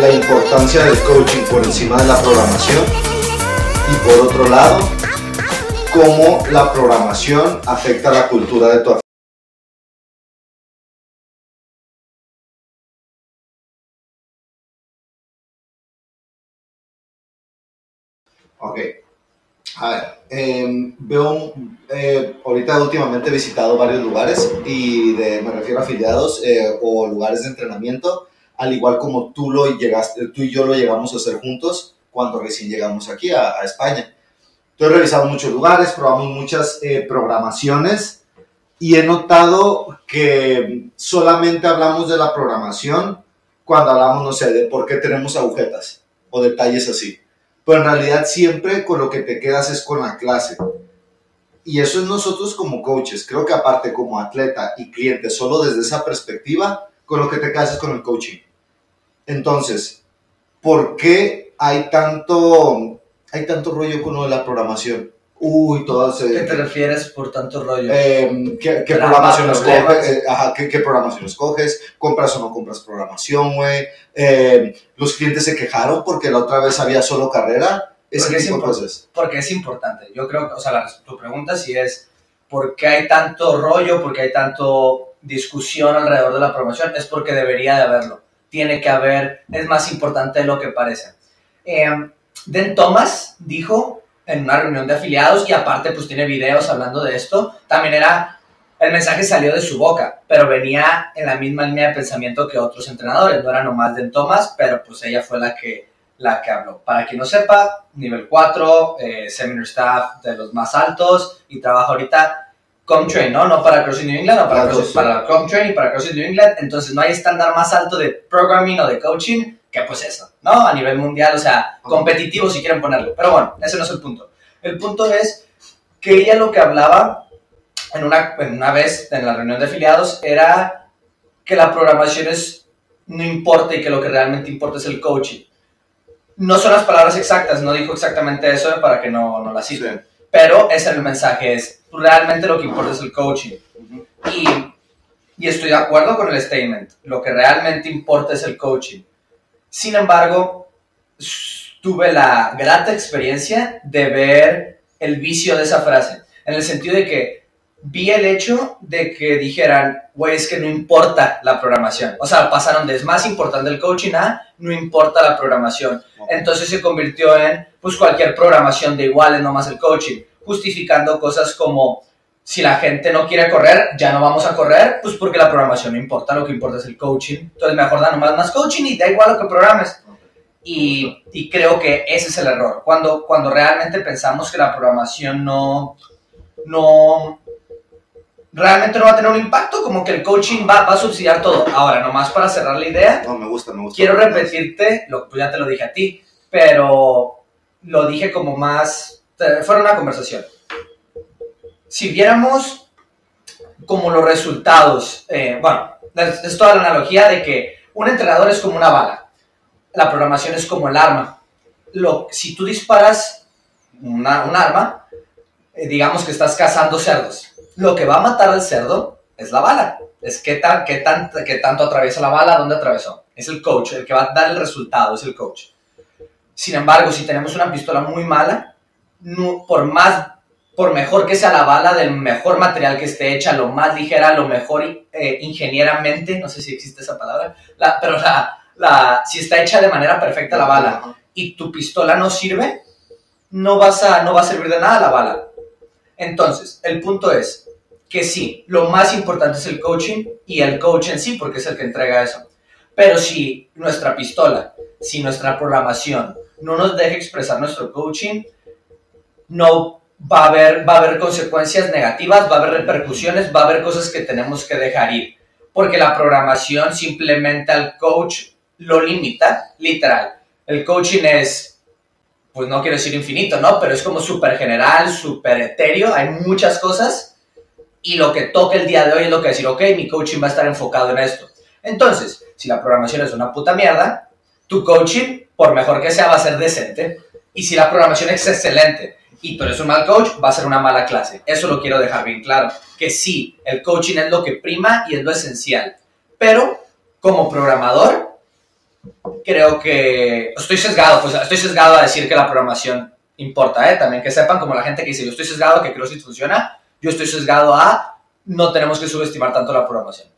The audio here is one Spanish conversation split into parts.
la importancia del coaching por encima de la programación y por otro lado, cómo la programación afecta la cultura de tu Ok. A ver, em, veo, eh, ahorita últimamente he visitado varios lugares y me refiero a afiliados eh, o lugares de entrenamiento, al igual como tú, lo llegaste, tú y yo lo llegamos a hacer juntos cuando recién llegamos aquí a, a España. Yo he revisado muchos lugares, probamos muchas eh, programaciones y he notado que solamente hablamos de la programación cuando hablamos, no sé, de por qué tenemos agujetas o detalles así pero en realidad siempre con lo que te quedas es con la clase. Y eso es nosotros como coaches. Creo que aparte como atleta y cliente, solo desde esa perspectiva, con lo que te quedas es con el coaching. Entonces, ¿por qué hay tanto, hay tanto rollo con lo de la programación? Uy, todas... ¿Qué te refieres por tanto rollo? Eh, ¿qué, qué programación escoges? Eh, ajá, ¿qué, ¿qué, programación escoges? ¿Compras o no compras programación, güey? Eh, los clientes se quejaron porque la otra vez había solo carrera. Ese porque, tipo es porque es importante. Yo creo que, o sea, la, tu pregunta sí es, ¿por qué hay tanto rollo? ¿Por qué hay tanto discusión alrededor de la programación? Es porque debería de haberlo. Tiene que haber, es más importante de lo que parece. Eh, Den Thomas dijo en una reunión de afiliados y aparte pues tiene videos hablando de esto. También era, el mensaje salió de su boca, pero venía en la misma línea de pensamiento que otros entrenadores. No era nomás de Thomas, pero pues ella fue la que, la que habló. Para quien no sepa, nivel 4, eh, seminar staff de los más altos y trabaja ahorita Comtrain, ¿no? No para CrossFit New England, no para, CrossFit, para Comtrain y para CrossFit New England. Entonces no hay estándar más alto de programming o de coaching que pues eso, ¿no? A nivel mundial, o sea, competitivo si quieren ponerlo. Pero bueno, ese no es el punto. El punto es que ella lo que hablaba en una, en una vez en la reunión de afiliados era que la programación es, no importa y que lo que realmente importa es el coaching. No son las palabras exactas, no dijo exactamente eso para que no, no la citen. Pero ese el mensaje, es realmente lo que importa es el coaching. Y, y estoy de acuerdo con el statement, lo que realmente importa es el coaching. Sin embargo, tuve la grata experiencia de ver el vicio de esa frase, en el sentido de que vi el hecho de que dijeran, güey, es que no importa la programación. O sea, pasaron de es más importante el coaching a no importa la programación. Entonces se convirtió en, pues, cualquier programación de igual, es nomás el coaching, justificando cosas como, si la gente no quiere correr, ya no vamos a correr, pues porque la programación no importa, lo que importa es el coaching. Entonces mejor da nomás más coaching y da igual lo que programes. Y, y, creo que ese es el error. Cuando, cuando realmente pensamos que la programación no, no, realmente no va a tener un impacto, como que el coaching va, va a subsidiar todo. Ahora, nomás para cerrar la idea, no, me gusta, me gusta, quiero repetirte, lo, pues ya te lo dije a ti, pero lo dije como más, fue una conversación si viéramos como los resultados, eh, bueno, es toda la analogía de que un entrenador es como una bala, la programación es como el arma. Lo, si tú disparas una, un arma, eh, digamos que estás cazando cerdos, lo que va a matar al cerdo es la bala. Es qué, tan, qué, tan, qué tanto atraviesa la bala, dónde atravesó. Es el coach, el que va a dar el resultado, es el coach. Sin embargo, si tenemos una pistola muy mala, no, por más por mejor que sea la bala, del mejor material que esté hecha, lo más ligera, lo mejor eh, ingenieramente, no sé si existe esa palabra, pero la, si está hecha de manera perfecta la bala y tu pistola no sirve, no, vas a, no va a servir de nada la bala. Entonces, el punto es que sí, lo más importante es el coaching y el coach en sí, porque es el que entrega eso. Pero si nuestra pistola, si nuestra programación no nos deja expresar nuestro coaching, no va a haber, va a haber consecuencias negativas, va a haber repercusiones, va a haber cosas que tenemos que dejar ir. Porque la programación simplemente al coach lo limita, literal. El coaching es, pues no quiero decir infinito, ¿no? Pero es como súper general, súper etéreo, hay muchas cosas. Y lo que toca el día de hoy es lo que decir, ok, mi coaching va a estar enfocado en esto. Entonces, si la programación es una puta mierda, tu coaching, por mejor que sea, va a ser decente. Y si la programación es excelente, y tú eres un mal coach, va a ser una mala clase. Eso lo quiero dejar bien claro. Que sí, el coaching es lo que prima y es lo esencial. Pero como programador, creo que estoy sesgado, pues estoy sesgado a decir que la programación importa, ¿eh? También que sepan como la gente que dice, yo estoy sesgado que CrossFit funciona, yo estoy sesgado a no tenemos que subestimar tanto la programación.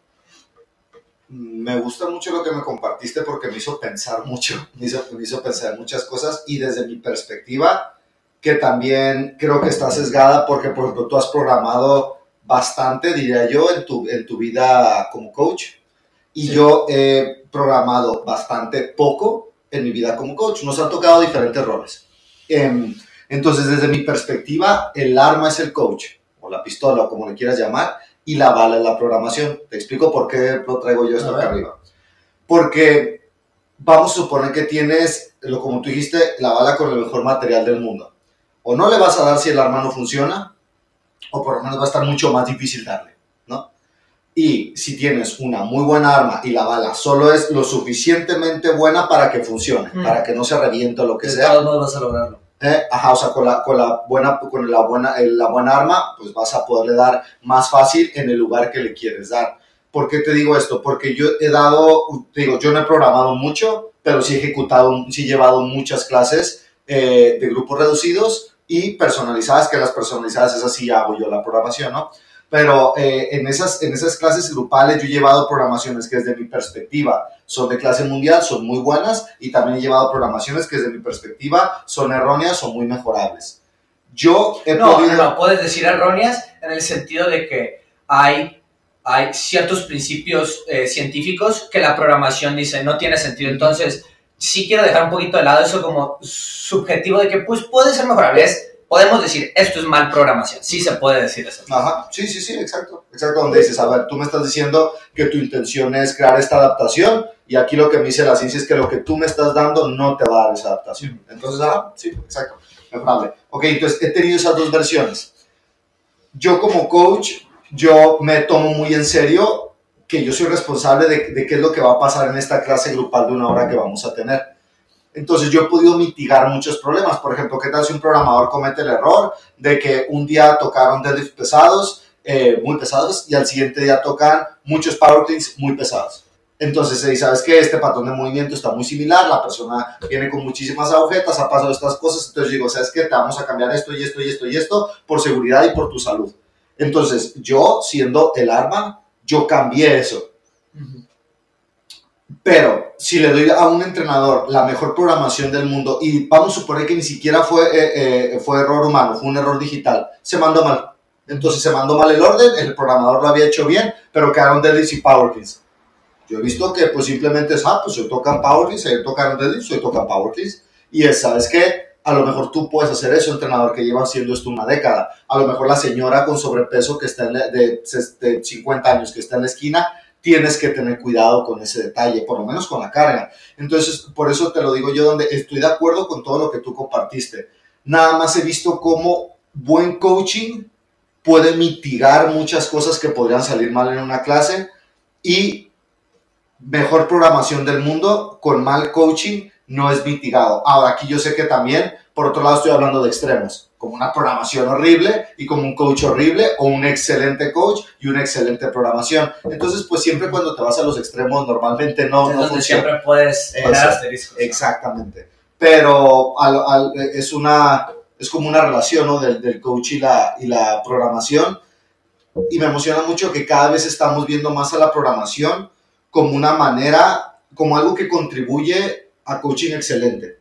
Me gusta mucho lo que me compartiste porque me hizo pensar mucho, me hizo, me hizo pensar muchas cosas y desde mi perspectiva, que también creo que está sesgada porque, por ejemplo, tú has programado bastante, diría yo, en tu, en tu vida como coach y Sí. yo he programado bastante poco en mi vida como coach. Nos han tocado diferentes roles. Em, entonces, desde mi perspectiva, el arma es el coach, o la pistola, o como le quieras llamar, y la bala es la programación. Te explico por qué lo traigo yo esto acá arriba. Porque vamos a suponer que tienes, lo como tú dijiste, la bala con el mejor material del mundo. O no le vas a dar si el arma no funciona, o por lo menos va a estar mucho más difícil darle, ¿no? Y si tienes una muy buena arma y la bala solo es lo suficientemente buena para que funcione, Mm. para que no se reviente o lo que sea, modos vas a lograrlo. Eh, ajá, o sea, con la, con la buena, con la buena, eh, la buena arma, pues vas a poderle dar más fácil en el lugar que le quieres dar. ¿Por qué te digo esto? Porque yo he dado, digo, yo no he programado mucho, pero sí he ejecutado, sí he llevado muchas clases eh, de grupos reducidos y personalizadas, que las personalizadas es así hago yo la programación, ¿no? Pero eh, en, esas, en esas clases grupales yo he llevado programaciones que desde mi perspectiva son de clase mundial, son muy buenas y también he llevado programaciones que desde mi perspectiva son erróneas o muy mejorables. Yo he No, podido... no, puedes decir erróneas en el sentido de que hay, hay ciertos principios eh, científicos que la programación dice no tiene sentido. Entonces, sí quiero dejar un poquito de lado eso como subjetivo de que pues puede ser mejorable. Es- podemos decir esto es mal programación. Sí se puede decir eso. Ajá, sí, sí, sí, exacto. Exacto, donde dices, a ver, tú me estás diciendo que tu intención es crear esta adaptación y aquí lo que me dice la ciencia es que lo que tú me estás dando no te va a dar esa adaptación. Entonces, ajá, sí, exacto. Mejorable. Ok, entonces he tenido esas dos versiones. Yo como coach, yo me tomo muy en serio que yo soy responsable de, de qué es lo que va a pasar en esta clase grupal de una hora que vamos a tener. Entonces yo he podido mitigar muchos problemas. Por ejemplo, ¿qué tal si un programador comete el error de que un día tocaron deadlifts pesados, eh, muy pesados, y al siguiente día tocan muchos power muy pesados? Entonces ¿sabes qué? Este patrón de movimiento está muy similar, la persona viene con muchísimas agujetas, ha pasado estas cosas, entonces digo, ¿sabes qué? Te vamos a cambiar esto y esto y esto y esto por seguridad y por tu salud. Entonces yo, siendo el arma, yo cambié eso. Pero si le doy a un entrenador la mejor programación del mundo y vamos a suponer que ni siquiera fue, eh, eh, fue error humano, fue un error digital, se mandó mal. Entonces se mandó mal el orden, el programador lo había hecho bien, pero quedaron deadlifts y power cleans. Yo he visto que pues simplemente es, ah, pues hoy tocan power cleans, hoy tocan deadlifts, hoy tocan power cleans. Y es, ¿sabes qué? A lo mejor tú puedes hacer eso, entrenador que lleva haciendo esto una década. A lo mejor la señora con sobrepeso que está en la- de 50 años que está en la esquina tienes que tener cuidado con ese detalle, por lo menos con la carga. Entonces, por eso te lo digo yo, donde estoy de acuerdo con todo lo que tú compartiste. Nada más he visto cómo buen coaching puede mitigar muchas cosas que podrían salir mal en una clase y mejor programación del mundo con mal coaching no es mitigado. Ahora, aquí yo sé que también, por otro lado, estoy hablando de extremos, como una programación horrible y como un coach horrible o un excelente coach y una excelente programación. Entonces, pues siempre cuando te vas a los extremos, normalmente no, no donde funciona. siempre puedes poner asteriscos. Exactamente. Pero al- al- es, una, es como una relación ¿no? del, del coach y la, y la programación. Y me emociona mucho que cada vez estamos viendo más a la programación como una manera, como algo que contribuye a coaching excelente.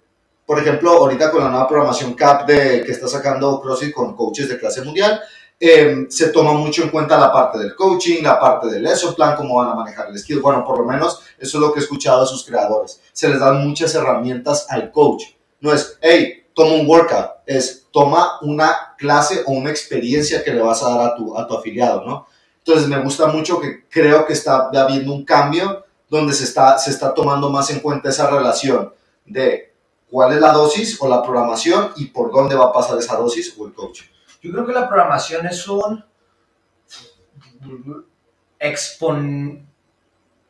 Por ejemplo, ahorita con la nueva programación CAP de, que está sacando CrossFit con coaches de clase mundial, eh, se toma mucho en cuenta la parte del coaching, la parte del lesson plan, cómo van a manejar el skill. Bueno, por lo menos eso es lo que he escuchado de sus creadores. Se les dan muchas herramientas al coach. No es, hey, toma un workout, es toma una clase o una experiencia que le vas a dar a tu, a tu afiliado, ¿no? Entonces me gusta mucho que creo que está habiendo un cambio donde se está, se está tomando más en cuenta esa relación de cuál es la dosis o la programación y por dónde va a pasar esa dosis o el coach. Yo creo que la programación es un expon...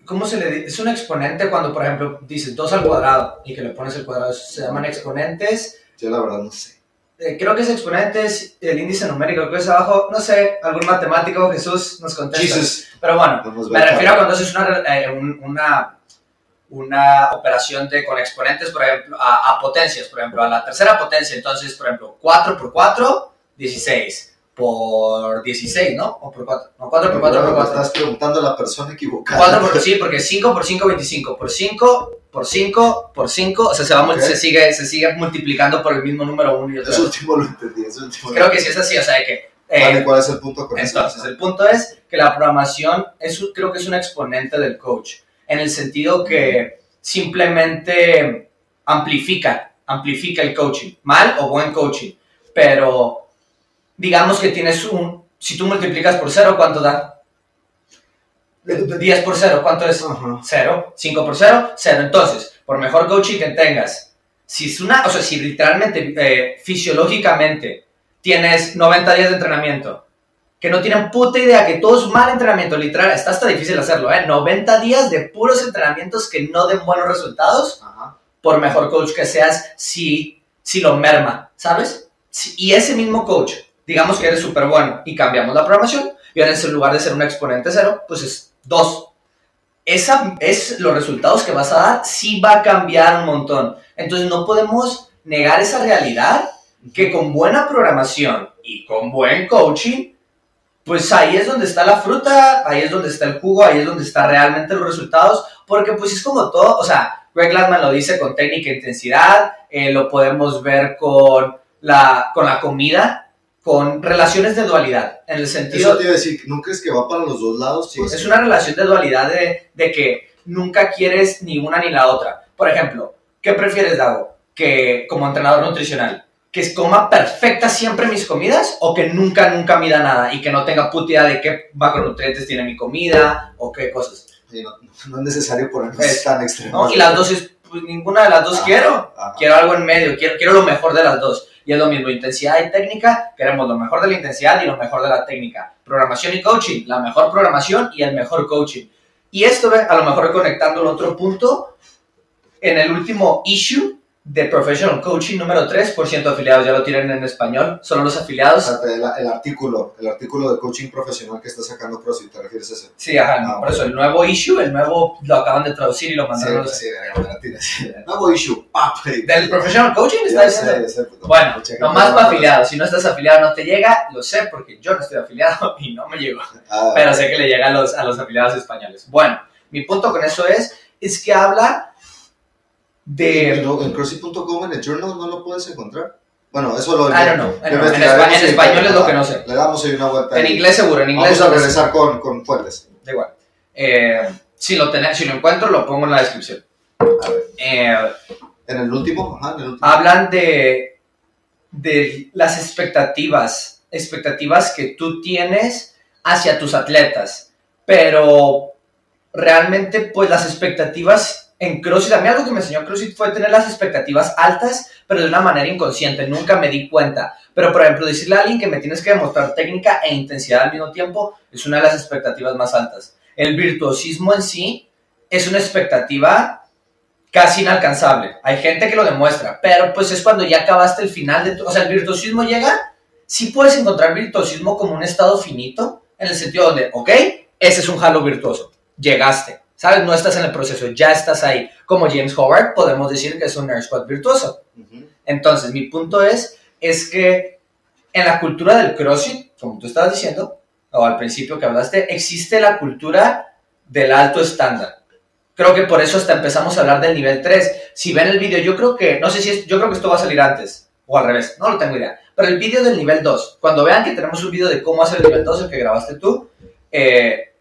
¿Cómo se le dice? Es un exponente cuando, por ejemplo, dices 2 al cuadrado y que le pones el cuadrado. Se llaman exponentes. Yo la verdad no sé. Eh, creo que es exponentes, el índice numérico, que es abajo. No sé, algún matemático, Jesús, nos contesta. Jesus. Pero bueno, me refiero a cuando haces una, eh, un- una, una operación de, con exponentes, por ejemplo, a, a potencias, por ejemplo, a la tercera potencia. Entonces, por ejemplo, 4 por 4, 16 por 16, ¿no? O por 4. No, 4 por 4 por 4. Estás preguntando a la persona equivocada. 4 por, sí, porque 5 por 5, 25. Por 5, por 5, por 5. O sea, se, va, mul- Ok. se, sigue, se sigue multiplicando por el mismo número 1 y otra Eso último lo entendí. Eso último Creo que sí es así, o sea, de que... eh, Vale, ¿cuál es el punto con eso? entonces, el punto es que la programación es, creo que es un exponente del coach, en el sentido que simplemente amplifica, amplifica el coaching, mal o buen coaching, pero digamos que tienes un, si tú multiplicas por cero, ¿cuánto da? 10 por cero, ¿cuánto es? Ajá. 0, 5 por 0, 0. Entonces, por mejor coaching que tengas, si es una, o sea, si literalmente, eh, fisiológicamente, tienes 90 días de entrenamiento, que no tienen puta idea, que todo es mal entrenamiento, literal, está hasta difícil hacerlo, ¿eh? 90 días de puros entrenamientos que no den buenos resultados, Ajá. por mejor coach que seas, si, si lo merma, ¿sabes? Si- y ese mismo coach, digamos que eres súper bueno y cambiamos la programación, y ahora en lugar de ser un exponente cero, pues es 2. Esa es los resultados que vas a dar, sí va a cambiar un montón. Entonces no podemos negar esa realidad que con buena programación y con buen coaching, pues ahí es donde está la fruta, ahí es donde está el jugo, ahí es donde está realmente los resultados, porque pues es como todo, o sea, Greg Glassman lo dice con técnica e intensidad, eh, lo podemos ver con la, con la comida, con relaciones de dualidad, en el sentido... Eso te iba a decir, ¿no crees que va para los dos lados? Sí, Pues, es una relación de dualidad de, de que nunca quieres ni una ni la otra. Por ejemplo, ¿qué prefieres, Dago? Que como entrenador nutricional, que coma perfecta siempre mis comidas o que nunca, nunca mida nada y que no tenga puta de qué macronutrientes tiene mi comida o qué cosas. sí, no, no es necesario ponernos Es- tan extremo. ¿no? Y las dos, es, pues ninguna de las dos Ajá, quiero. ajá. Quiero algo en medio, quiero, quiero lo mejor de las dos. Y es lo mismo, intensidad y técnica, queremos lo mejor de la intensidad y lo mejor de la técnica. Programación y coaching, la mejor programación y el mejor coaching. Y esto, a lo mejor conectando el otro punto, en el último issue de Professional Coaching número 3, por ciento afiliados, ya lo tienen en español, solo los afiliados. el, el artículo, el artículo de coaching profesional que está sacando CrossFit, ¿te refieres a ese? Sí, ajá, Ah, por eso el nuevo issue, el nuevo, lo acaban de traducir y lo Sí, mandaron sí, me la tiras. Nuevo issue, pap. Del Professional Coaching está sé, pues, no, Bueno, nomás no- para afiliados. Si no estás afiliado no te llega, lo sé porque yo no estoy afiliado y no me llegó. Ah, Pero sé que le llega a los, a los afiliados españoles. Bueno, mi punto con eso es, es que habla de... no, en CrossFit.com en el journal no lo puedes encontrar. Bueno, eso lo know. En, español es lo que no sé. Le damos ahí una vuelta. En ahí. inglés seguro, en inglés Vamos a regresar con, con fuentes. Da igual. Eh, si, lo tenés, si lo encuentro, lo pongo en la descripción. A ver, Eh, en el último, ajá, en el último. hablan de, de las expectativas, expectativas que tú tienes hacia tus atletas, pero realmente pues las expectativas en CrossFit, a mí algo que me enseñó CrossFit fue tener las expectativas altas, pero de una manera inconsciente, nunca me di cuenta. Pero por ejemplo, decirle a alguien que me tienes que demostrar técnica e intensidad al mismo tiempo es una de las expectativas más altas. El virtuosismo en sí es una expectativa casi inalcanzable. Hay gente que lo demuestra, pero pues es cuando ya acabaste el final de tu... O sea, el virtuosismo llega, sí puedes encontrar virtuosismo como un estado finito, en el sentido donde, ok, ese es un halo virtuoso, llegaste, ¿sabes? No estás en el proceso, ya estás ahí. Como James Howard, podemos decir que es un air squat virtuoso. Entonces, mi punto es, es que en la cultura del CrossFit, como tú estabas diciendo, o al principio que hablaste, existe la cultura del alto estándar. Creo que por eso hasta empezamos a hablar del nivel 3. Si ven el vídeo, yo creo que, no sé si es, yo creo que esto va a salir antes, o al revés, no lo tengo idea. Pero el vídeo del nivel 2, cuando vean que tenemos un vídeo de cómo hacer el nivel 2, el que grabaste tú, eh,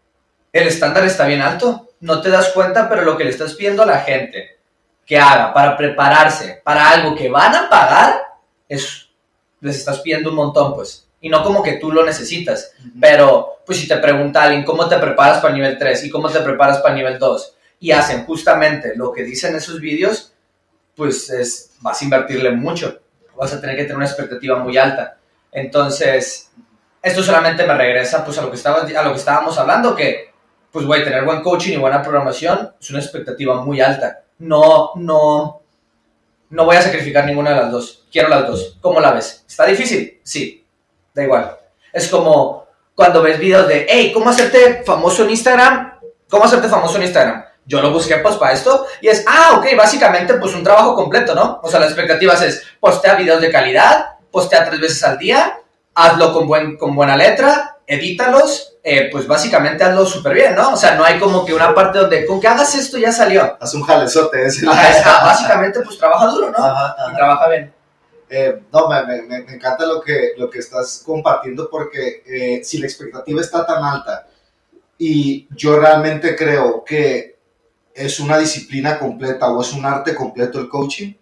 el estándar está bien alto. No te das cuenta, pero lo que le estás pidiendo a la gente que haga para prepararse para algo que van a pagar, es, les estás pidiendo un montón, pues. Y no como que tú lo necesitas. Pero, pues si te pregunta alguien cómo te preparas para el nivel 3 y cómo te preparas para el nivel 2 y hacen justamente lo que dicen esos vídeos, pues es, vas a invertirle mucho. Vas a tener que tener una expectativa muy alta. Entonces, esto solamente me regresa pues a lo que, estaba, a lo que estábamos hablando, que pues güey, tener buen coaching y buena programación es una expectativa muy alta. No, no, no voy a sacrificar ninguna de las dos. Quiero las dos. ¿Cómo la ves? ¿Está difícil? Sí, da igual. Es como cuando ves videos de, hey, ¿cómo hacerte famoso en Instagram? ¿Cómo hacerte famoso en Instagram? Yo lo busqué pues para esto y es, ah, ok, básicamente pues un trabajo completo, ¿no? O sea, las expectativas es, postea videos de calidad, postea tres veces al día, hazlo con, buen, con buena letra, edítalos, eh, pues básicamente hazlo súper bien, ¿no? O sea, no hay como que una parte donde con que hagas esto ya salió. Haz un jalezote. ese. Ajá, está, básicamente pues trabaja duro, ¿no? Ajá, ajá. Y trabaja bien. Eh, no, me, me- me- encanta lo que, lo que estás compartiendo porque eh, si la expectativa está tan alta y yo realmente creo que es una disciplina completa o es un arte completo el coaching,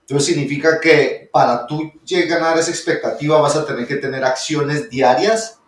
entonces significa que para tú ganar esa expectativa vas a tener que tener acciones diarias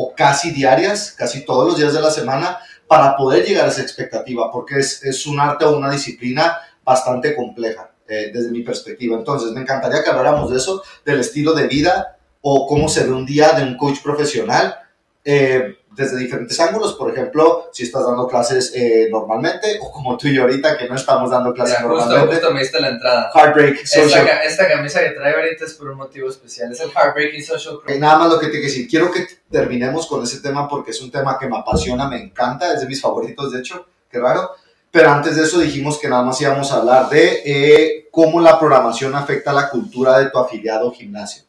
o casi diarias, casi todos los días de la semana, para poder llegar a esa expectativa, porque es, es un arte o una disciplina bastante compleja eh, desde mi perspectiva. Entonces, me encantaría que habláramos de eso, del estilo de vida o cómo se ve un día de un coach profesional eh, desde diferentes ángulos. Por ejemplo, si estás dando clases eh, normalmente o como tú y yo ahorita que no estamos dando clases Mira, normalmente. justo me diste la entrada. Heartbreak Social. esta camisa que trae ahorita es por un motivo especial. Es el Heartbreaking Social Ok, Club. nada más lo que te quiero decir. Quiero que terminemos con ese tema porque es un tema que me apasiona, me encanta, es de mis favoritos, de hecho, qué raro. Pero antes de eso dijimos que nada más íbamos a hablar de eh, cómo la programación afecta la cultura de tu afiliado gimnasio.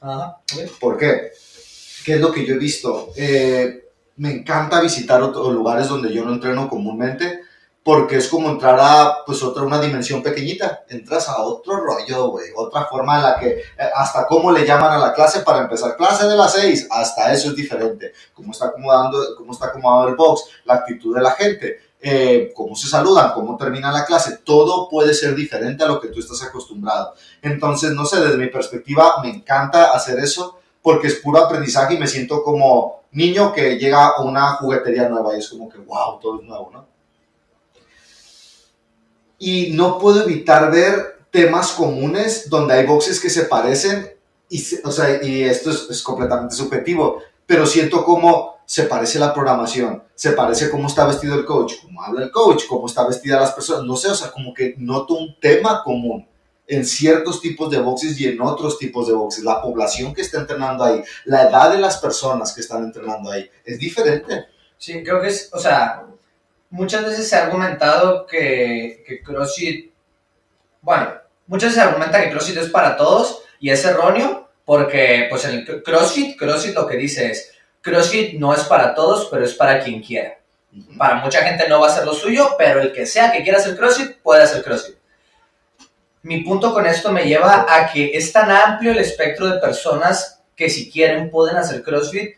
Ajá. ¿Por qué? ¿Qué es lo que yo he visto? Eh, me encanta visitar otros lugares donde yo no entreno comúnmente porque es como entrar a pues otra una dimensión pequeñita. Entras a otro rollo güey otra forma en la que eh, hasta cómo le llaman a la clase para empezar. Clase de las seis hasta eso es diferente. Cómo está acomodando cómo está acomodado el box la actitud de la gente eh, cómo se saludan cómo termina la clase. Todo puede ser diferente a lo que tú estás acostumbrado. Entonces no sé desde mi perspectiva me encanta hacer eso porque es puro aprendizaje y me siento como niño que llega a una juguetería nueva y es como que wow todo es nuevo no y no puedo evitar ver temas comunes donde hay boxes que se parecen y, o sea, y esto es, es completamente subjetivo, pero siento como se parece la programación, se parece cómo está vestido el coach, cómo habla el coach, cómo está vestida las personas, no sé, o sea, como que noto un tema común en ciertos tipos de boxes y en otros tipos de boxes, la población que está entrenando ahí, la edad de las personas que están entrenando ahí, es diferente. Sí, creo que es, o sea, muchas veces se ha argumentado que, que CrossFit, bueno, muchas veces se argumenta que CrossFit es para todos y es erróneo porque, pues, en el CrossFit, CrossFit lo que dice es, CrossFit no es para todos, pero es para quien quiera. Para mucha gente no va a ser lo suyo, pero el que sea que quiera hacer CrossFit, puede hacer CrossFit. Mi punto con esto me lleva a que es tan amplio el espectro de personas que si quieren pueden hacer CrossFit,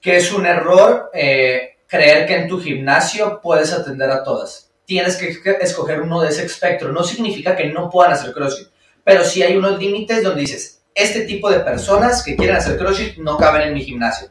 que es un error eh, creer que en tu gimnasio puedes atender a todas. Tienes que escoger uno de ese espectro. No significa que no puedan hacer CrossFit, pero sí hay unos límites donde dices, este tipo de personas que quieren hacer CrossFit no caben en mi gimnasio.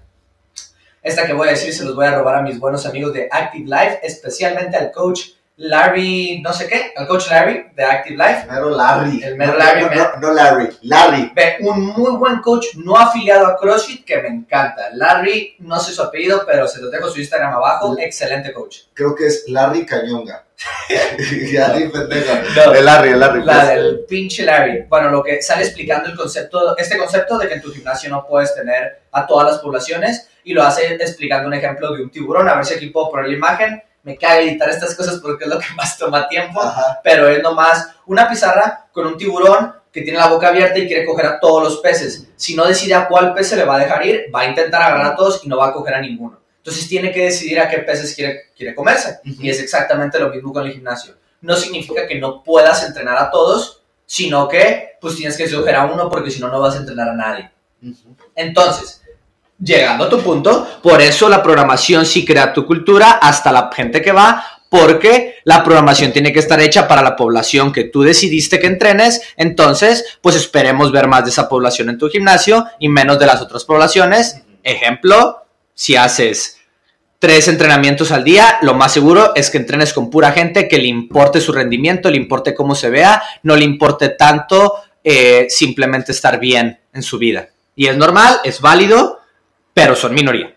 Esta que voy a decir se los voy a robar a mis buenos amigos de Active Life, especialmente al coach Larry, no sé qué, al coach Larry de Active Life. Mero Larry. El mero No, Larry, no, no, no Larry, Larry. Ve, un muy buen coach no afiliado a CrossFit que me encanta. Larry, no sé su apellido, pero se los dejo su Instagram abajo. Excelente coach. Creo que es Larry Cañonga. Larry pendeja. El Larry, el Larry. La pues. del pinche Larry. Bueno, lo que sale explicando el concepto, este concepto de que en tu gimnasio no puedes tener a todas las poblaciones y lo hace explicando un ejemplo de un tiburón. A ver si aquí puedo poner la imagen. Me caga editar estas cosas porque es lo que más toma tiempo. Ajá. pero es nomás una pizarra con un tiburón que tiene la boca abierta y quiere coger a todos los peces. Si no decide a cuál pez se le va a dejar ir, va a intentar agarrar a todos y no va a coger a ninguno. Entonces tiene que decidir a qué peces quiere, quiere comerse. Y es exactamente lo mismo con el gimnasio. No significa que no puedas entrenar a todos, sino que pues tienes que escoger a uno porque si no, no vas a entrenar a nadie. Entonces, llegando a tu punto, por eso la programación sí crea tu cultura hasta la gente que va, porque la programación tiene que estar hecha para la población que tú decidiste que entrenes, entonces, pues esperemos ver más de esa población en tu gimnasio y menos de las otras poblaciones. Ejemplo, si haces tres entrenamientos al día, lo más seguro es que entrenes con pura gente que le importe su rendimiento, le importe cómo se vea, no le importe tanto eh, simplemente estar bien en su vida. Y es normal, es válido, pero son minoría.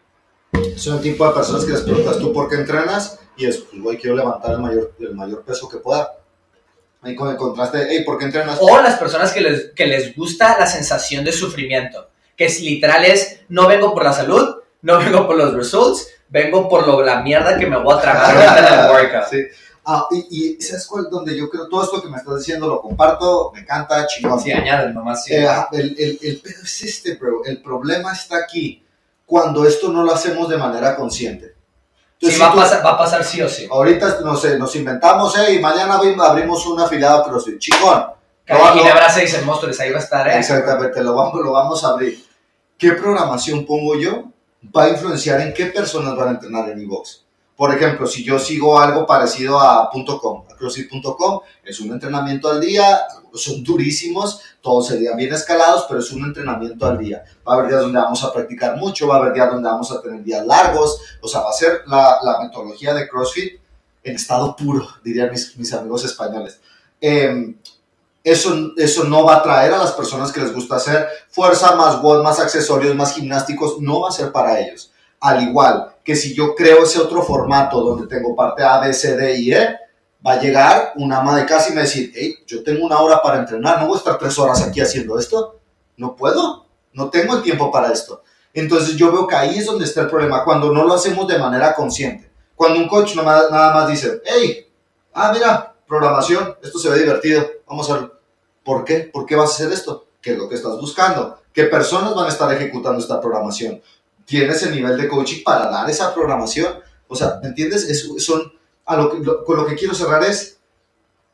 Son el tipo de personas que les preguntas tú por qué entrenas y es, pues, güey, quiero levantar el mayor, el mayor peso que pueda. Ahí con el contraste, hey, ¿por qué entrenas? O las personas que les, que les gusta la sensación de sufrimiento, que es literal es, no vengo por la salud, no vengo por los results, vengo por lo, la mierda que me voy a tragar en el workout. Sí. Ah, y, y ¿sabes cuál? Donde yo creo, todo esto que me estás diciendo lo comparto, me encanta, chingón. Sí, añaden nomás. Sí. Eh, el, el, el pedo es este, bro. El problema está aquí cuando esto no lo hacemos de manera consciente. Sí, Entonces, va, a si tú- pasar, va a pasar sí o sí. Ahorita, no sé, nos inventamos, hey, mañana abrim- abrimos una afiliada a CrossFit. Chingón. Calle No, no. Ginebra 6 en Móstoles, ahí va a estar, ¿eh? Exactamente, lo vamos, lo vamos a abrir. ¿Qué programación pongo yo? Va a influenciar en qué personas van a entrenar en mi box. Por ejemplo, si yo sigo algo parecido a .com, a CrossFit.com, es un entrenamiento al día, son durísimos, todos serían bien escalados, pero es un entrenamiento al día. Va a haber días donde vamos a practicar mucho, va a haber días donde vamos a tener días largos, o sea, va a ser la, la metodología de CrossFit en estado puro, dirían mis, mis amigos españoles. Em, eso, eso no va a atraer a las personas que les gusta hacer fuerza, más WOD, más accesorios, más gimnásticos, no va a ser para ellos. Al igual que si yo creo ese otro formato donde tengo parte A, B, C, D y E, va a llegar una ama de casa y me decir, hey, yo tengo una hora para entrenar, no voy a estar tres horas aquí haciendo esto. No puedo, no tengo el tiempo para esto. Entonces yo veo que ahí es donde está el problema, cuando no lo hacemos de manera consciente. Cuando un coach nada más dice, hey, ah, mira, programación, esto se ve divertido, vamos a hacerlo. ¿Por qué? ¿Por qué vas a hacer esto? ¿Qué es lo que estás buscando? ¿Qué personas van a estar ejecutando esta programación? ¿Tienes el nivel de coaching para dar esa programación? O sea, ¿me entiendes? Es- son, a lo que, lo- con lo que quiero cerrar es,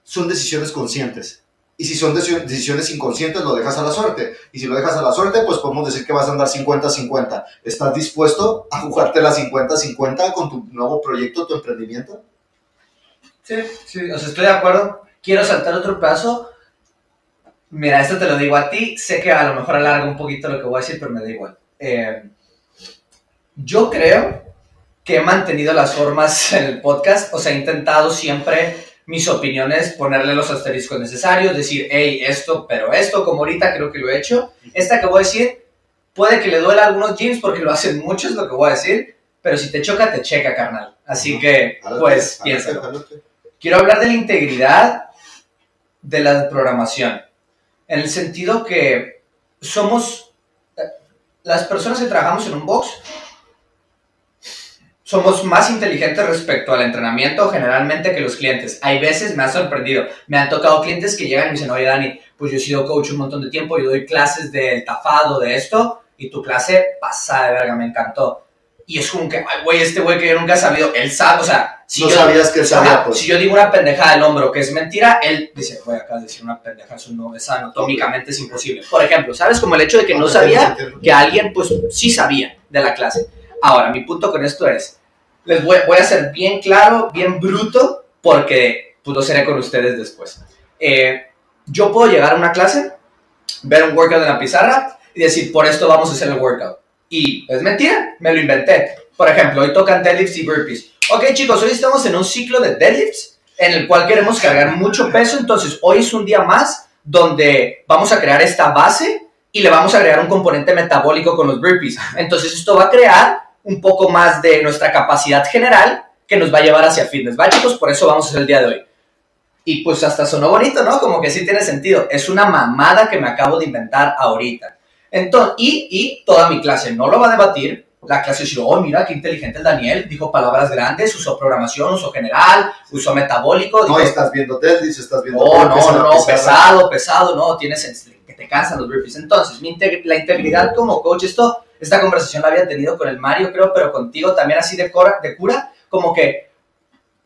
son decisiones conscientes. Y si son deci- decisiones inconscientes, lo dejas a la suerte. Y si lo dejas a la suerte, pues podemos decir que vas a andar 50-50. ¿Estás dispuesto a jugarte la 50-50 con tu nuevo proyecto, tu emprendimiento? Sí, sí, o sea, estoy de acuerdo. Quiero saltar otro paso. Mira, esto te lo digo a ti. Sé que a lo mejor alarga un poquito lo que voy a decir, pero me da igual. Eh, yo creo que he mantenido las formas en el podcast. O sea, he intentado siempre mis opiniones, ponerle los asteriscos necesarios, decir, hey, esto, pero esto, como ahorita creo que lo he hecho. Esta que voy a decir, puede que le duela a algunos gyms porque lo hacen muchos, lo que voy a decir. Pero si te choca, te checa, carnal. Así que, Jálate, pues, piénsalo. Quiero hablar de la integridad de la programación. En el sentido que somos, eh, las personas que trabajamos en un box, somos más inteligentes respecto al entrenamiento generalmente que los clientes. Hay veces me ha sorprendido. Me han tocado clientes que llegan y me dicen, oye Dani, pues yo he sido coach un montón de tiempo, yo doy clases del tafado, de esto, y tu clase pasada de verga, me encantó. Y es como que, ay, güey, este güey que yo nunca he sabido, él sabe, o sea, si no yo- sabías que él sabía, Ajá, pues. Si yo digo una pendejada del hombro que es mentira, él dice, voy acá a decir una pendejada, eso no es anatómicamente es imposible. Por ejemplo, ¿sabes? Como el hecho de que no sabía que alguien, pues, sí sabía de la clase. Ahora, mi punto con esto es, les voy, a ser bien claro, bien bruto, porque pues lo seré con ustedes después. Eh, yo puedo llegar a una clase, ver un workout en la pizarra y decir, por esto vamos a hacer el workout. Y es mentira, me lo inventé. Por ejemplo, hoy tocan deadlifts y burpees. Ok, chicos, hoy estamos en un ciclo de deadlifts en el cual queremos cargar mucho peso, entonces hoy es un día más donde vamos a crear esta base y le vamos a agregar un componente metabólico con los burpees. Entonces esto va a crear un poco más de nuestra capacidad general que nos va a llevar hacia fitness. ¿Va, chicos? Por eso vamos a hacer el día de hoy. Y pues hasta sonó bonito, ¿no? Como que sí tiene sentido. Es una mamada que me acabo de inventar ahorita. Entonces, y, y toda mi clase no lo va a debatir. La clase dice, oh, mira qué inteligente el Daniel. Dijo palabras grandes, usó programación, usó general, usó metabólico. No, dijo- estás viendo deadlifts, estás viendo... no, no, no, no, pizarra. pesado, pesado, no, tienes que te cansan los burpees. Entonces, mi integ- la integridad como coach, esto, esta conversación la había tenido con el Mario, creo, pero contigo también así de, de cura, como que,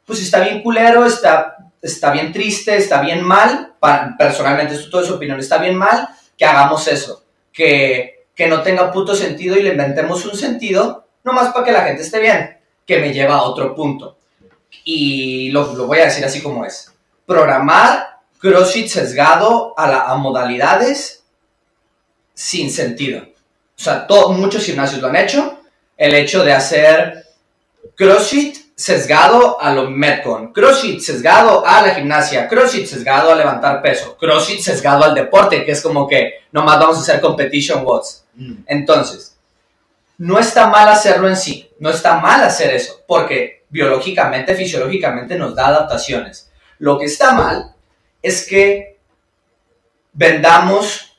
pues está bien culero, está, está bien triste, está bien mal, personalmente, esto todo es opinión, está bien mal que hagamos eso, que, que no tenga puto sentido y le inventemos un sentido, nomás para que la gente esté bien, que me lleva a otro punto. Y lo, lo voy a decir así como es programar CrossFit sesgado a, la- a modalidades sin sentido. O sea, todo, muchos gimnasios lo han hecho. El hecho de hacer CrossFit sesgado a lo Metcon, CrossFit sesgado a la gimnasia, CrossFit sesgado a levantar peso, CrossFit sesgado al deporte, que es como que nomás vamos a hacer competition watts. Mm. Entonces, no está mal hacerlo en sí, no está mal hacer eso, porque biológicamente, fisiológicamente nos da adaptaciones. Lo que está mal es que vendamos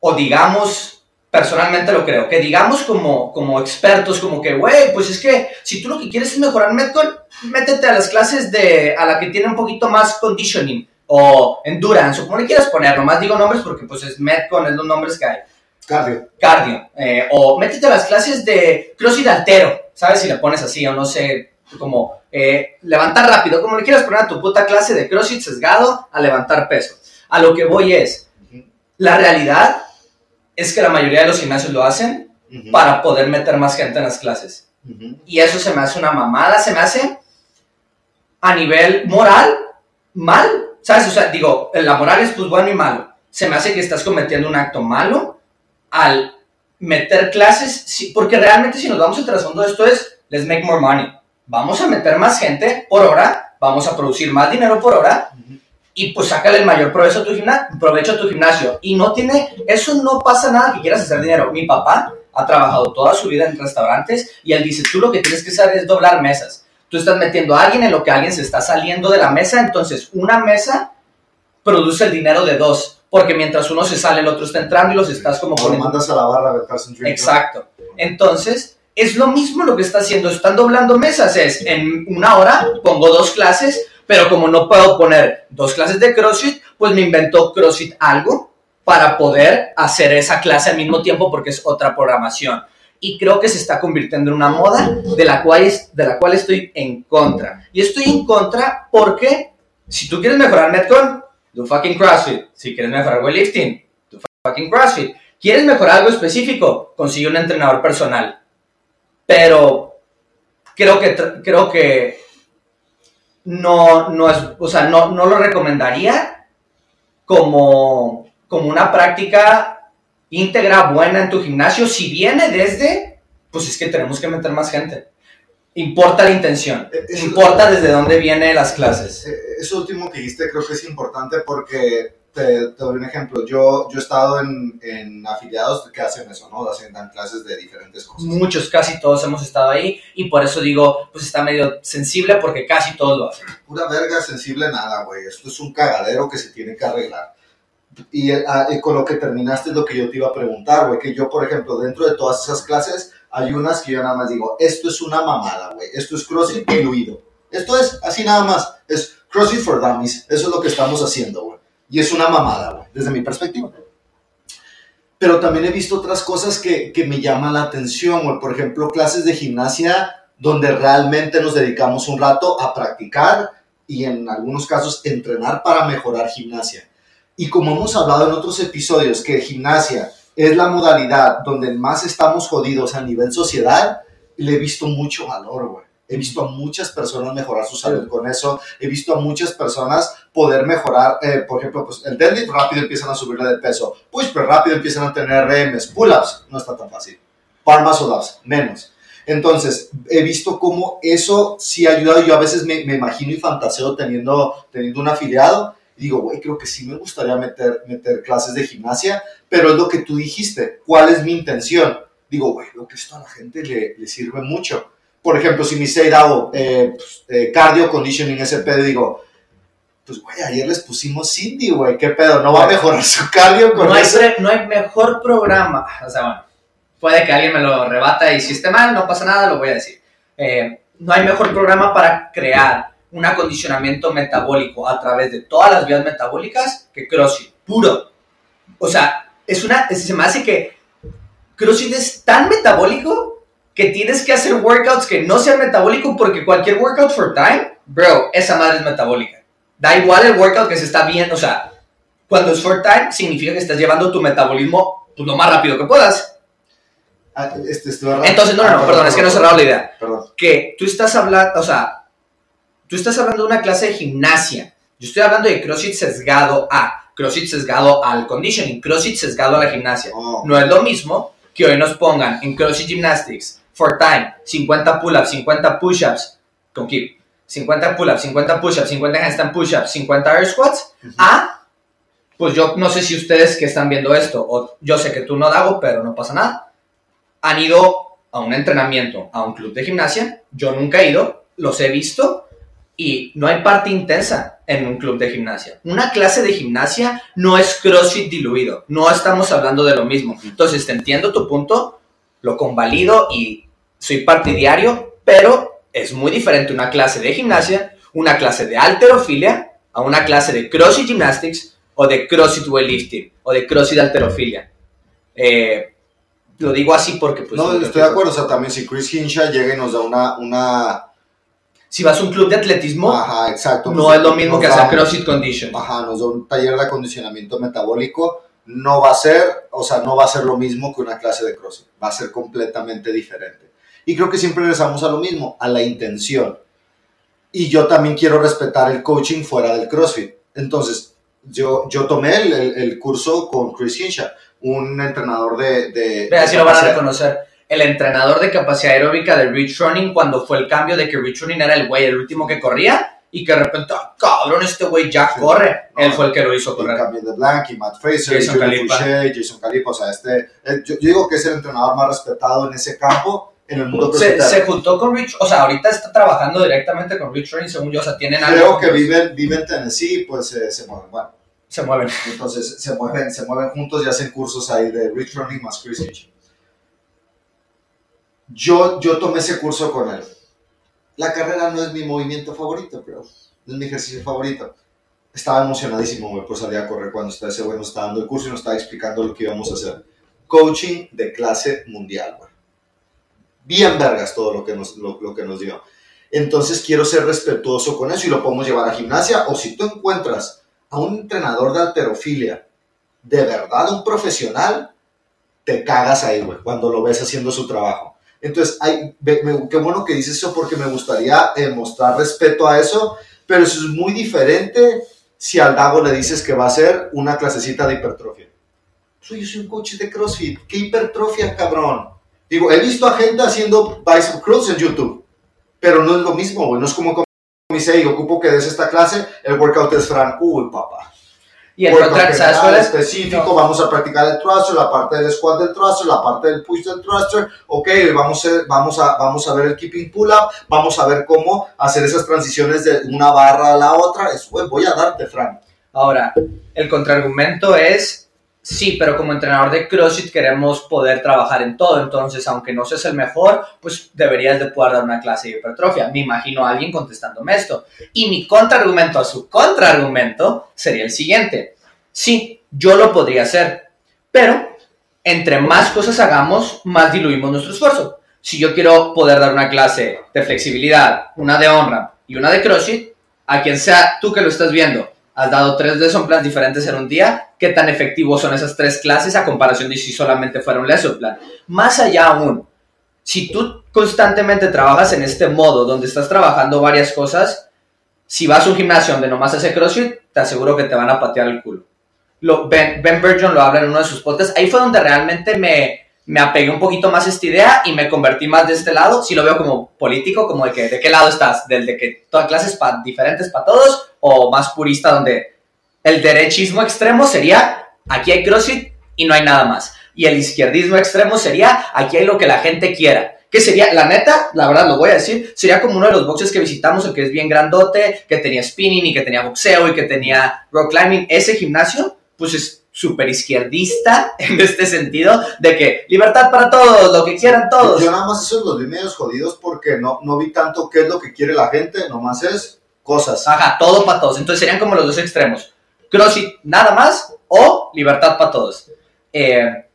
o digamos personalmente lo creo, que digamos como, como expertos, como que, güey, pues es que si tú lo que quieres es mejorar Metcon, métete a las clases de, a la que tiene un poquito más conditioning o endurance, o como le quieras poner, nomás digo nombres porque pues es Metcon, es los nombres que hay. Cardio. Cardio. eh, o métete a las clases de CrossFit altero, ¿sabes? Si le pones así, o no sé, como eh, levantar rápido, como le quieras poner a tu puta clase de CrossFit sesgado a levantar peso. A lo que voy es, la realidad es que la mayoría de los gimnasios lo hacen para poder meter más gente en las clases. Y eso se me hace una mamada, se me hace a nivel moral mal, ¿sabes? O sea, digo, la moral es pues bueno y malo. Se me hace que estás cometiendo un acto malo al meter clases, porque realmente si nos vamos al trasfondo de esto es, let's make more money. Vamos a meter más gente por hora, vamos a producir más dinero por hora Ujú. Y pues sácale el mayor provecho a tu, gimna- provecho a tu gimnasio. Y no tiene, eso no pasa nada que quieras hacer dinero. Mi papá ha trabajado toda su vida en restaurantes y él dice, tú lo que tienes que saber es doblar mesas. Tú estás metiendo a alguien en lo que alguien se está saliendo de la mesa, entonces una mesa produce el dinero de dos, porque mientras uno se sale, el otro está entrando y los estás como poniendo mandas a la barra. Exacto. Entonces, es lo mismo lo que está haciendo. Están doblando mesas. Es en una hora pongo dos clases, pero como no puedo poner dos clases de CrossFit, pues me inventó CrossFit algo para poder hacer esa clase al mismo tiempo porque es otra programación. Y creo que se está convirtiendo en una moda de la cual, es- de la cual estoy en contra. Y estoy en contra porque si tú quieres mejorar Metcon, do fucking CrossFit. Si quieres mejorar weightlifting, do fucking CrossFit. ¿Quieres mejorar algo específico? Consigue un entrenador personal. Pero creo que, creo que no, no es, o sea, no, no lo recomendaría como, como una práctica íntegra, buena en tu gimnasio. Si viene desde, pues es que tenemos que meter más gente. Importa la intención. Eh, eso- Importa desde dónde vienen las clases. Eh, Eso último que dijiste creo que es importante porque te, te doy un ejemplo. Yo, yo he estado en, en afiliados que hacen eso, ¿no? Hacen dan clases de diferentes cosas. Muchos, casi todos hemos estado ahí y por eso digo, pues está medio sensible porque casi todos lo hacen. Pura verga sensible nada, güey. Esto es un cagadero que se tiene que arreglar. Y eh, ah, eh, con lo que terminaste es lo que yo te iba a preguntar, güey. Que yo, por ejemplo, dentro de todas esas clases, hay unas que yo nada más digo, esto es una mamada, güey. Esto es CrossFit diluido. Esto es así nada más. Es CrossFit for Dummies. Eso es lo que estamos haciendo, güey. Y es una mamada, güey, desde mi perspectiva. Pero también he visto otras cosas que, que me llaman la atención, güey. Por ejemplo, clases de gimnasia donde realmente nos dedicamos un rato a practicar y en algunos casos entrenar para mejorar gimnasia. Y como hemos hablado en otros episodios, que gimnasia es la modalidad donde más estamos jodidos a nivel sociedad, le he visto mucho valor, güey. He visto a muchas personas mejorar su salud con eso. He visto a muchas personas poder mejorar, eh, por ejemplo, pues el deadlift rápido empiezan a subirle de peso. Push pero rápido empiezan a tener RMs. Pull-ups no está tan fácil. Bar muscle ups, menos. Entonces, he visto cómo eso sí ha ayudado. Yo a veces me, me imagino y fantaseo teniendo, teniendo un afiliado. Y digo, güey, creo que sí me gustaría meter, meter clases de gimnasia, pero es lo que tú dijiste. ¿Cuál es mi intención? Digo, güey, lo que esto a la gente le, le sirve mucho. Por ejemplo, si mi Seid hago eh, pues, eh, cardio conditioning SP, digo, pues, güey, ayer les pusimos Cindy, güey, ¿qué pedo? ¿No va a mejorar su cardio con No hay, eso? no hay mejor programa. O sea, bueno, puede que alguien me lo rebata y si esté mal, no pasa nada, lo voy a decir. Eh, no hay mejor programa para crear un acondicionamiento metabólico a través de todas las vías metabólicas que CrossFit, puro. O sea, es una, se me hace que CrossFit es tan metabólico que tienes que hacer workouts que no sean metabólicos porque cualquier workout for time, bro, esa madre es metabólica. Da igual el workout que se está viendo, o sea, cuando es for time, significa que estás llevando tu metabolismo pues, lo más rápido que puedas. Ah, este, este. Entonces, no, no, Ah, no, perdón, es que no he cerrado la idea. Perdón. Que tú estás hablando, o sea, tú estás hablando de una clase de gimnasia. Yo estoy hablando de CrossFit sesgado a, CrossFit sesgado al conditioning, CrossFit sesgado a la gimnasia. Oh, No es lo mismo que hoy nos pongan en CrossFit Gymnastics, for time, 50 pull-ups, 50 push-ups, con keep, 50 pull-ups, 50 push-ups, 50 handstand push-ups, 50 air squats, Ujú. a, pues yo no sé si ustedes que están viendo esto, o yo sé que tú no, Dago, pero no pasa nada, han ido a un entrenamiento, a un club de gimnasia, yo nunca he ido, los he visto, Y no hay parte intensa en un club de gimnasia. Una clase de gimnasia no es CrossFit diluido. No estamos hablando de lo mismo. Entonces, te entiendo tu punto, lo convalido y soy partidario, pero es muy diferente una clase de gimnasia, una clase de alterofilia, a una clase de CrossFit Gymnastics o de CrossFit Weightlifting o de CrossFit Alterofilia. Eh, lo digo así porque... Pues, no, estoy de acuerdo. O sea, también si Chris Hinshaw llega y nos da una... una... Si vas a un club de atletismo, Ajá, exacto. no es lo mismo que hacer CrossFit Condition. Ajá, nos da un taller de acondicionamiento metabólico. No va a ser, o sea, no va a ser lo mismo que una clase de CrossFit. Va a ser completamente diferente. Y creo que siempre regresamos a lo mismo, a la intención. Y yo también quiero respetar el coaching fuera del CrossFit. Entonces, yo, yo tomé el, el, curso con Chris Hinshaw un entrenador de... de Vea, si lo van a reconocer. El entrenador de capacidad aeróbica de Rich Running cuando fue el cambio de que Rich Running era el güey, el último que corría y que de repente, ah, cabrón, este güey ya corre. Él fue el que lo hizo correr. También de Blank y Matt Fraser, Jason Calipa. Jason Calipa. O sea, este, eh, yo, digo que es el entrenador más respetado en ese campo en el mundo se, se, juntó con Rich, o sea, ahorita está trabajando directamente con Rich Running, según yo, o sea, tienen algo. Creo que viven, viven en Tennessee, pues eh, se mueven. Bueno, se mueven. Entonces se mueven, se mueven juntos y hacen cursos ahí de Rich Running más Chris Yo, yo tomé ese curso con él. La carrera no es mi movimiento favorito, pero es mi ejercicio favorito. Estaba emocionadísimo por salir a correr cuando ese güey nos estaba dando el curso y nos estaba explicando lo que íbamos a hacer. Coaching de clase mundial, güey. Bien vergas todo lo que nos, lo, que nos dio. Entonces quiero ser respetuoso con eso y lo podemos llevar a gimnasia. O si tú encuentras a un entrenador de alterofilia, de verdad un profesional, te cagas ahí, güey, cuando lo ves haciendo su trabajo. Entonces, hay, qué bueno que dices eso porque me gustaría eh, mostrar respeto a eso, pero eso es muy diferente si al Dago le dices que va a ser una clasecita de hipertrofia. Soy, yo soy un coach de CrossFit, ¿qué hipertrofia, cabrón? Digo, he visto a gente haciendo bicep curls en YouTube, pero no es lo mismo, güey, no es como dice, y ocupo que des esta clase, el workout es Fran, uy, papá. Y el contrario, ¿sabes cuál es? específico, vamos a practicar el thruster, la parte del squat del thruster, la parte del push del thruster, ok, vamos a, vamos a, vamos a ver el keeping pull-up, vamos a ver cómo hacer esas transiciones de una barra a la otra, eso, voy a darte, Fran. Ahora, el contraargumento es, Sí, pero como entrenador de CrossFit queremos poder trabajar en todo, entonces aunque no seas el mejor, pues deberías de poder dar una clase de hipertrofia. Me imagino a alguien contestándome esto. Y mi contraargumento a su contraargumento sería el siguiente. Sí, yo lo podría hacer, pero entre más cosas hagamos, más diluimos nuestro esfuerzo. Si yo quiero poder dar una clase de flexibilidad, una de honra y una de CrossFit, a quien sea tú que lo estás viendo, has dado tres lesson plans diferentes en un día, ¿qué tan efectivos son esas tres clases a comparación de si solamente fuera un lesson plan? Más allá aún, si tú constantemente trabajas en este modo, donde estás trabajando varias cosas, si vas a un gimnasio donde nomás hace CrossFit, te aseguro que te van a patear el culo. Lo, ben, ben Burgeon lo habla en uno de sus podcasts. Ahí fue donde realmente me, me apegué un poquito más a esta idea y me convertí más de este lado. Si lo veo como político, como de que, ¿de qué lado estás? ¿Del de que todas clases pa, diferentes para todos? ¿O más purista donde el derechismo extremo sería, aquí hay CrossFit y no hay nada más? Y el izquierdismo extremo sería, aquí hay lo que la gente quiera. Que sería, la neta, la verdad lo voy a decir, sería como uno de los boxes que visitamos, el que es bien grandote, que tenía spinning y que tenía boxeo y que tenía rock climbing. Ese gimnasio, pues es súper izquierdista en este sentido, de que libertad para todos, lo que quieran todos. Yo nada más esos los vi medios jodidos porque no, no vi tanto qué es lo que quiere la gente, nomás es cosas. Ajá, todo para todos. Entonces serían como los dos extremos. CrossFit nada más o libertad para todos. Eh,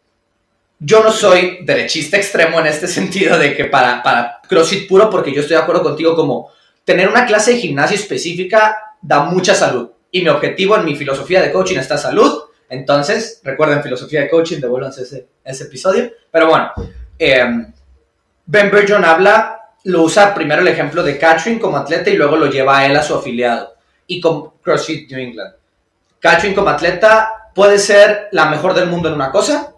yo no soy derechista extremo en este sentido de que para, para CrossFit puro, porque yo estoy de acuerdo contigo como tener una clase de gimnasio específica da mucha salud. Y mi objetivo en mi filosofía de coaching está salud entonces, recuerden filosofía de coaching, devuélvanse ese, ese episodio. Pero bueno, em, Ben Burgeon habla, lo usa primero el ejemplo de Catherine como atleta y luego lo lleva a él a su afiliado y con CrossFit New England. Catherine como atleta puede ser la mejor del mundo en una cosa,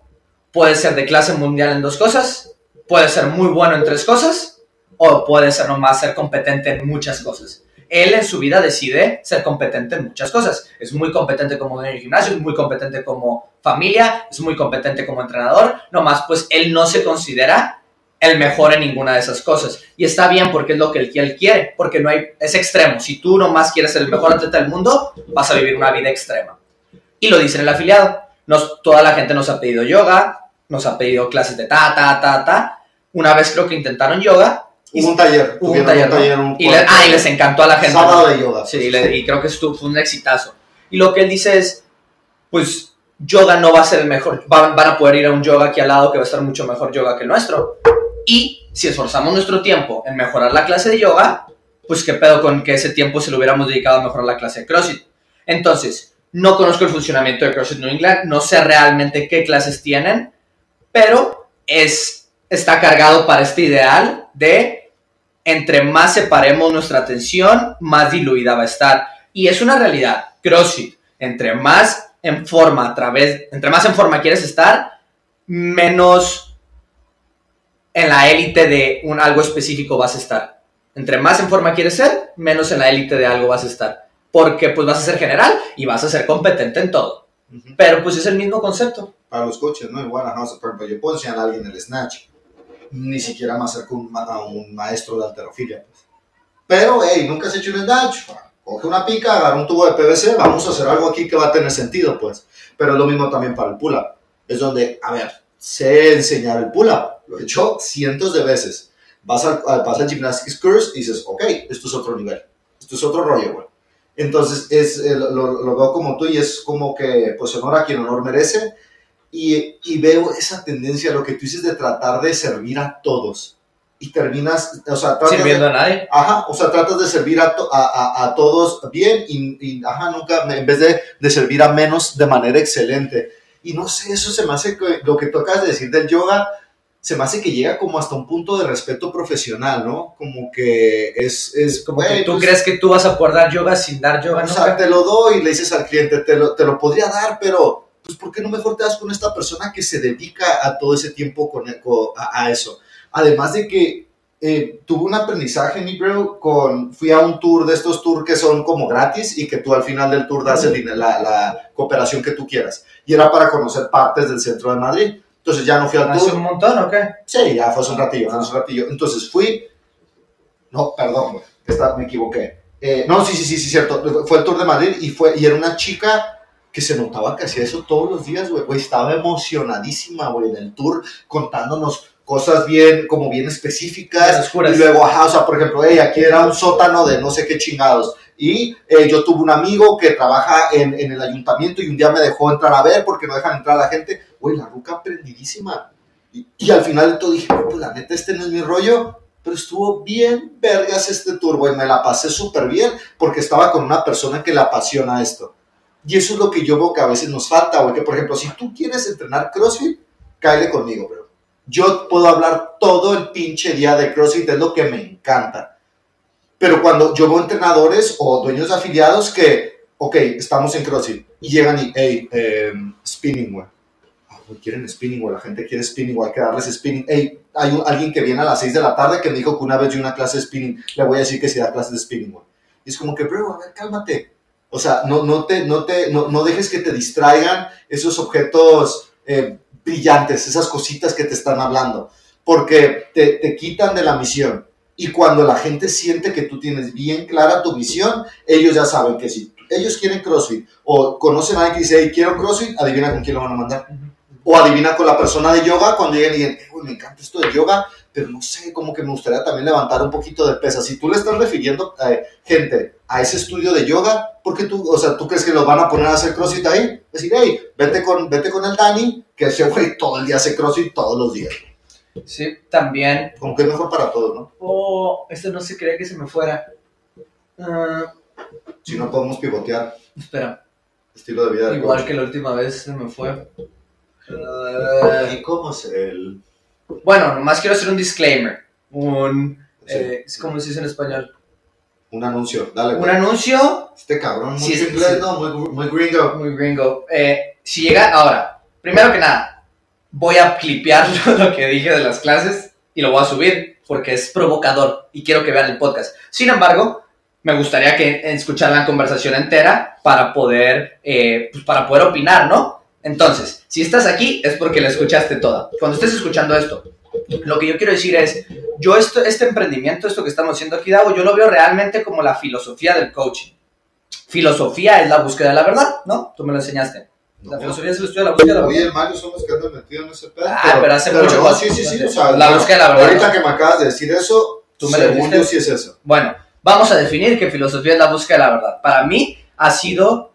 puede ser de clase mundial en dos cosas, puede ser muy bueno en tres cosas o puede ser nomás ser competente en muchas cosas él en su vida decide ser competente en muchas cosas. Es muy competente como en el gimnasio, es muy competente como familia, es muy competente como entrenador, nomás pues él no se considera el mejor en ninguna de esas cosas. Y está bien porque es lo que él quiere, porque no es extremo. Si tú nomás quieres ser el mejor atleta del mundo, vas a vivir una vida extrema. Y lo dice en el afiliado. Nos, toda la gente nos ha pedido yoga, nos ha pedido clases de ta, ta, ta, ta. Una vez creo que intentaron yoga. Hubo un taller. Hubo un taller, un y, ah, y les encantó a la gente. Sábado de yoga. Sí, y, creo que estuvo, fue un exitazo. Y lo que él dice es, pues yoga no va a ser el mejor, van, van, a poder ir a un yoga aquí al lado que va a estar mucho mejor yoga que el nuestro. Y si esforzamos nuestro tiempo en mejorar la clase de yoga, pues qué pedo con que ese tiempo se lo hubiéramos dedicado a mejorar la clase de CrossFit. Entonces, no conozco el funcionamiento de CrossFit New England, no sé realmente qué clases tienen, pero es, está cargado para este ideal de entre más separemos nuestra atención, más diluida va a estar. Y es una realidad. CrossFit, entre más en forma a través, entre más en forma quieres estar, menos en la élite de un algo específico vas a estar. Entre más en forma quieres ser, menos en la élite de algo vas a estar. Porque pues vas a ser general y vas a ser competente en todo. Pero pues es el mismo concepto. Para los coches, ¿no? Igual, ajá, por ejemplo, yo puedo enseñar a alguien el snatch. Ni siquiera más cerca un, a un maestro de alterofilia. Pues. Pero, hey, nunca has hecho un snatch. Coge una pica, agarra un tubo de PVC, vamos a hacer algo aquí que va a tener sentido, pues. Pero es lo mismo también para el pull-up. Es donde, a ver, sé enseñar el pull-up lo he hecho cientos de veces. Vas al, vas al Gymnastics Course y dices, ok, esto es otro nivel, esto es otro rollo, güey. Entonces, es, lo, lo, veo como tú y es como que, pues, honor a quien honor merece. Y, y, veo esa tendencia, lo que tú dices de tratar de servir a todos. Y terminas, o sea, tratas Sirviendo a nadie. Ajá, o sea, tratas de servir a, a, a, todos bien y, y, ajá, nunca, en vez de, de servir a menos de manera excelente. Y no sé, eso se me hace que, lo que tú acabas de decir del yoga, se me hace que llega como hasta un punto de respeto profesional, ¿no? Como que es... es como que tú pues crees que tú vas a poder dar yoga sin dar yoga. O sea, te lo doy y le dices al cliente, te lo, te lo podría dar, pero pues ¿por qué no mejor te das con esta persona que se dedica a todo ese tiempo con, a, eso? Además de que eh, tuve un aprendizaje, mi bro, con, fui a un tour de estos tours que son como gratis y que tú al final del tour das el, la, la cooperación que tú quieras. Y era para conocer partes del centro de Madrid. Entonces ya no fui al tour. ¿Hace un montón o qué? Sí, ya fue hace un ratillo, fue hace un ratillo. Entonces fui. No, perdón, güey, me equivoqué. Eh, no, sí, sí, sí, sí, cierto. Fue el tour de Madrid y, fue, y era una chica que se notaba que hacía eso todos los días, güey. Estaba emocionadísima, güey, en el tour, contándonos cosas bien, como bien específicas. Y luego, ajá, o sea, por ejemplo, hey, aquí era un sótano de no sé qué chingados. Y eh, yo tuve un amigo que trabaja en, en, el ayuntamiento y un día me dejó entrar a ver porque no dejan entrar a la gente. Güey, la ruca aprendidísima. Y, y, al final de todo dije, pues la neta, este no es mi rollo. Pero estuvo bien vergas este tour, güey. Me la pasé súper bien porque estaba con una persona que le apasiona esto. Y eso es lo que yo veo que a veces nos falta, güey. Que por ejemplo, si tú quieres entrenar CrossFit, cáele conmigo, bro. Yo puedo hablar todo el pinche día de CrossFit, es lo que me encanta pero cuando yo veo entrenadores o dueños de afiliados que, ok, estamos en CrossFit y llegan y, hey, eh, spinning, güey. Ah, quieren spinning, güey. La gente quiere spinning, güey. Hay que darles spinning. Hey, hay alguien que viene a las 6 de la tarde que me dijo que una vez dio una clase de spinning. Le voy a decir que si da clases de spinning, güey. Y es como que, bro, a ver, cálmate. O sea, no, no, te, no, te, no, no dejes que te distraigan esos objetos eh, brillantes, esas cositas que te están hablando, porque te, te quitan de la misión. Y cuando la gente siente que tú tienes bien clara tu visión, ellos ya saben que si ellos quieren CrossFit o conocen a alguien que dice, hey, quiero CrossFit, adivina con quién lo van a mandar. O adivina con la persona de yoga cuando lleguen y digan, me encanta esto de yoga, pero no sé, como que me gustaría también levantar un poquito de pesa. Si tú le estás refiriendo eh, gente a ese estudio de yoga, ¿por qué tú, o sea, tú crees que los van a poner a hacer CrossFit ahí? Decir, hey, vete con, vete con el Dani, que ese güey todo el día hace CrossFit todos los días. Sí, también. Como que es mejor para todos, ¿no? Oh, esto no se quería que se me fuera. Ah. si no podemos pivotear. Espera. Estilo de vida. Igual que la última vez se me fue. ¿Y cómo es el...? Bueno, nomás quiero hacer un disclaimer. Un... Eh, ¿Cómo se dice en español? Un anuncio, dale. Un anuncio. Este cabrón, muy inglés, ¿no? Muy, muy gringo. Muy gringo. Eh, si llega, ahora, primero que nada, voy a clipear lo que dije de las clases y lo voy a subir porque es provocador y quiero que vean el podcast. Sin embargo, me gustaría que escuchar la conversación entera para poder, eh, pues, para poder opinar, ¿no? Entonces, si estás aquí es porque la escuchaste toda. Cuando estés escuchando esto, Lo que yo quiero decir es, yo esto, este emprendimiento, esto que estamos haciendo aquí, Dago, yo lo veo realmente como la filosofía del coaching. Filosofía es la búsqueda de la verdad, ¿no? Tú me lo enseñaste. La No. filosofía es el estudio de la búsqueda de la verdad. Oye, Mario, somos que andan metidos en ese pedo. Ah, pero hace mucho no, Sí, sí, sí. O sea, La búsqueda de la verdad. Ahorita que me acabas de decir eso, Tú me lo según dijiste. yo sí es eso. Bueno, vamos a definir qué filosofía es la búsqueda de la verdad. Para mí ha sido,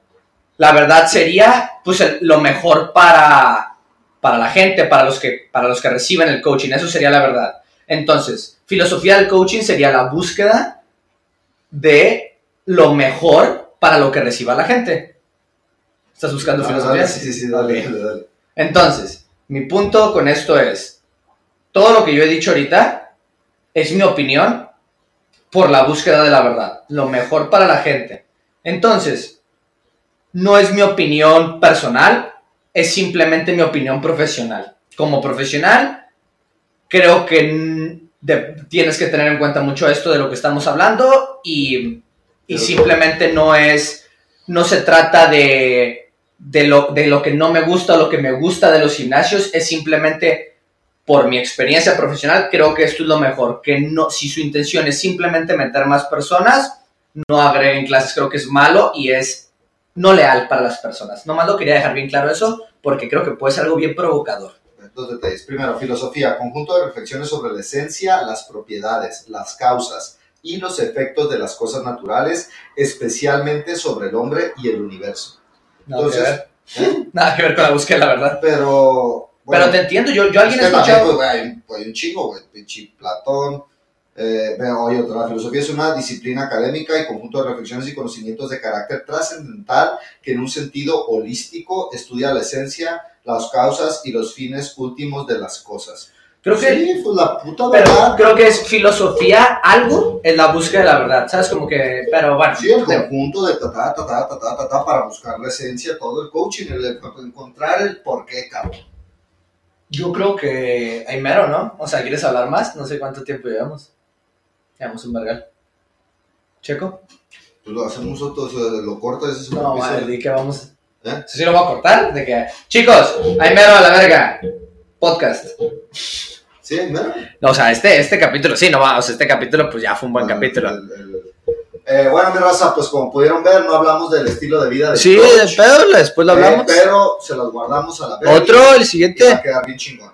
la verdad sería pues el- lo mejor para, para la gente, para los, que, para los que reciben el coaching. Eso sería la verdad. Entonces, filosofía del coaching sería la búsqueda de lo mejor para lo que reciba la gente. ¿Estás buscando Ah, filosofía? Sí, sí, sí, dale, dale. Entonces, mi punto con esto es, todo lo que yo he dicho ahorita es mi opinión por la búsqueda de la verdad, lo mejor para la gente. Entonces, no es mi opinión personal, es simplemente mi opinión profesional. Como profesional, creo que de- tienes que tener en cuenta mucho esto de lo que estamos hablando y, y simplemente no es, no se trata de, de, lo, de lo que no me gusta o lo que me gusta de los gimnasios, es simplemente por mi experiencia profesional, creo que esto es lo mejor, que no, si su intención es simplemente meter más personas, no agreguen clases, creo que es malo y es no leal para las personas. Nomás lo quería dejar bien claro eso, porque creo que puede ser algo bien provocador. Dos detalles. Primero, filosofía, conjunto de reflexiones sobre la esencia, las propiedades, las causas y los efectos de las cosas naturales, especialmente sobre el hombre y el universo. Nada, Entonces, que ver. ¿eh? Nada que ver con la búsqueda la verdad. Pero. Pero te entiendo, yo, yo alguien he es que también, escuchado... pues, hay, un- hay un chingo, güey. Pinche Platón. Eh, bueno, hay. La filosofía es una disciplina académica y conjunto de reflexiones y conocimientos de carácter trascendental que en un sentido holístico estudia la esencia, las causas y los fines últimos de las cosas. Creo sí, que, pues la puta verdad. Creo que es filosofía algo en la búsqueda de la verdad, ¿sabes? Como que, pero bueno. Sí, el conjunto de ta, ta, ta, ta, ta, ta, ta, ta para buscar la esencia, todo el coaching, el, el encontrar el porqué, cabrón. Yo creo que hay mero, ¿no? O sea, ¿quieres hablar más? No sé cuánto tiempo llevamos. Llevamos un vergal. ¿Checo? Pues lo hacemos nosotros, eh, lo cortas, es No, madre, di que vamos. ¿Eh? ¿Sí, sí lo voy a cortar? De que, chicos, hay mero a la verga. Podcast. Sí, mira. No, o sea, este, este capítulo, sí, no va, o sea, este capítulo pues ya fue un buen Ah, capítulo. el- el- Eh, bueno, mi raza, pues como pudieron ver, no hablamos del estilo de vida del Sí, coach, de pedo, después lo eh, hablamos. pero se los guardamos a la verga. Otro, el y siguiente. va a quedar bien chingón.